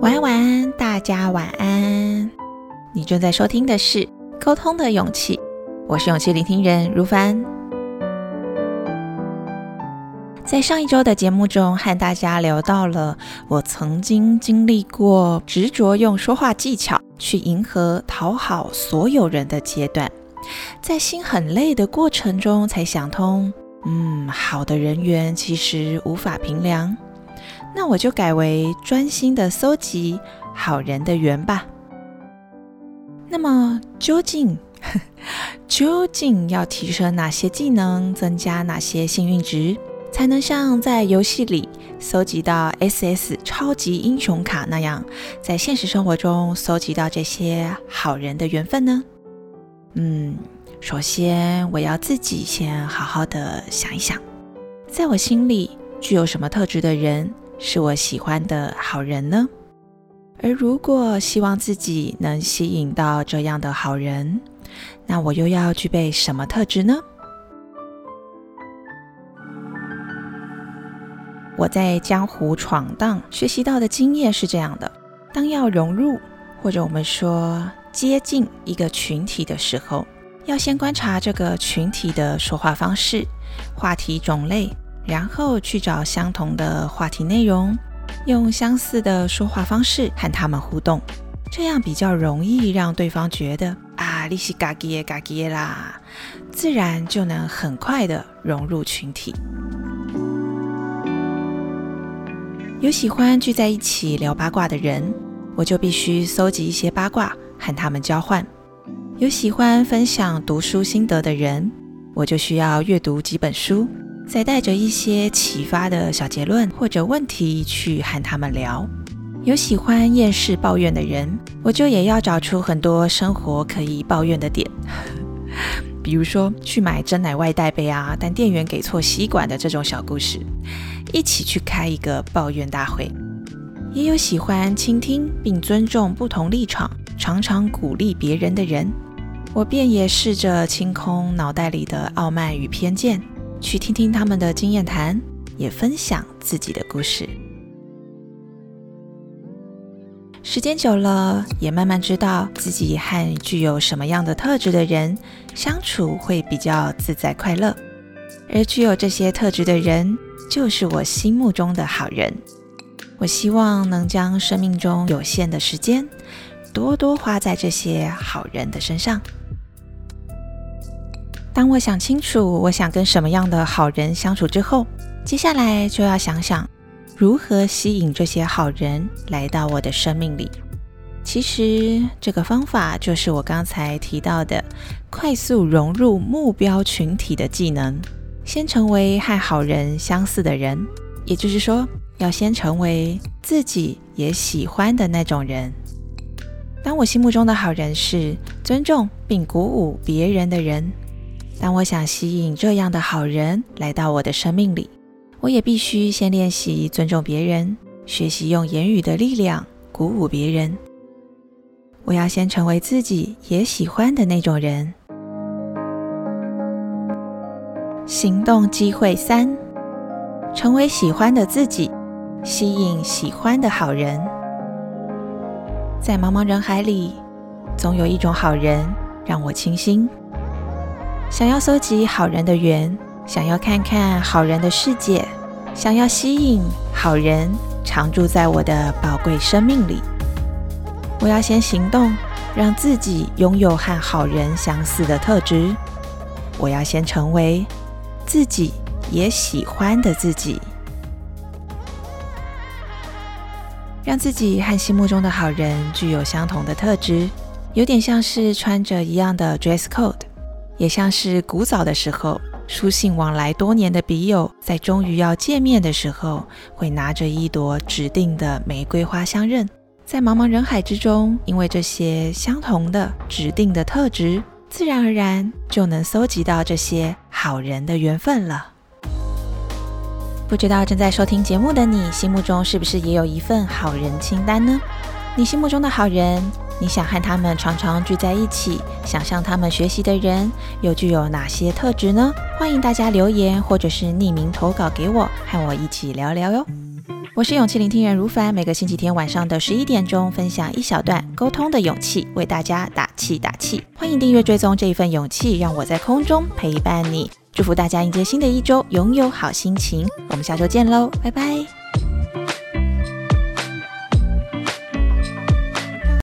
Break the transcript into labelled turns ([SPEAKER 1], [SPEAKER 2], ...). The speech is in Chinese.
[SPEAKER 1] 晚安，晚安，大家晚安。你正在收听的是《沟通的勇气》，我是勇气聆听人如凡。在上一周的节目中，和大家聊到了我曾经经历过执着用说话技巧去迎合、讨好所有人的阶段，在心很累的过程中，才想通，嗯，好的人缘其实无法评量。那我就改为专心的搜集好人的缘吧。那么究竟 究竟要提升哪些技能，增加哪些幸运值，才能像在游戏里搜集到 SS 超级英雄卡那样，在现实生活中搜集到这些好人的缘分呢？嗯，首先我要自己先好好的想一想，在我心里具有什么特质的人。是我喜欢的好人呢？而如果希望自己能吸引到这样的好人，那我又要具备什么特质呢？我在江湖闯荡学习到的经验是这样的：当要融入或者我们说接近一个群体的时候，要先观察这个群体的说话方式、话题种类。然后去找相同的话题内容，用相似的说话方式和他们互动，这样比较容易让对方觉得啊，你是嘎叽嘎叽啦，自然就能很快的融入群体。有喜欢聚在一起聊八卦的人，我就必须搜集一些八卦和他们交换；有喜欢分享读书心得的人，我就需要阅读几本书。再带着一些启发的小结论或者问题去和他们聊。有喜欢厌世抱怨的人，我就也要找出很多生活可以抱怨的点，比如说去买真奶外带杯啊，但店员给错吸管的这种小故事，一起去开一个抱怨大会。也有喜欢倾听并尊重不同立场，常常鼓励别人的人，我便也试着清空脑袋里的傲慢与偏见。去听听他们的经验谈，也分享自己的故事。时间久了，也慢慢知道自己和具有什么样的特质的人相处会比较自在快乐。而具有这些特质的人，就是我心目中的好人。我希望能将生命中有限的时间，多多花在这些好人的身上。当我想清楚我想跟什么样的好人相处之后，接下来就要想想如何吸引这些好人来到我的生命里。其实这个方法就是我刚才提到的快速融入目标群体的技能。先成为和好人相似的人，也就是说，要先成为自己也喜欢的那种人。当我心目中的好人是尊重并鼓舞别人的人。当我想吸引这样的好人来到我的生命里，我也必须先练习尊重别人，学习用言语的力量鼓舞别人。我要先成为自己也喜欢的那种人。行动机会三：成为喜欢的自己，吸引喜欢的好人。在茫茫人海里，总有一种好人让我倾心。想要搜集好人的缘，想要看看好人的世界，想要吸引好人常住在我的宝贵生命里。我要先行动，让自己拥有和好人相似的特质。我要先成为自己也喜欢的自己，让自己和心目中的好人具有相同的特质，有点像是穿着一样的 dress code。也像是古早的时候，书信往来多年的笔友，在终于要见面的时候，会拿着一朵指定的玫瑰花相认。在茫茫人海之中，因为这些相同的指定的特质，自然而然就能搜集到这些好人的缘分了。不知道正在收听节目的你，心目中是不是也有一份好人清单呢？你心目中的好人？你想和他们常常聚在一起，想向他们学习的人，又具有哪些特质呢？欢迎大家留言或者是匿名投稿给我，和我一起聊聊哟。我是勇气聆听人如凡，每个星期天晚上的十一点钟，分享一小段沟通的勇气，为大家打气打气。欢迎订阅追踪这一份勇气，让我在空中陪伴你。祝福大家迎接新的一周，拥有好心情。我们下周见喽，拜拜。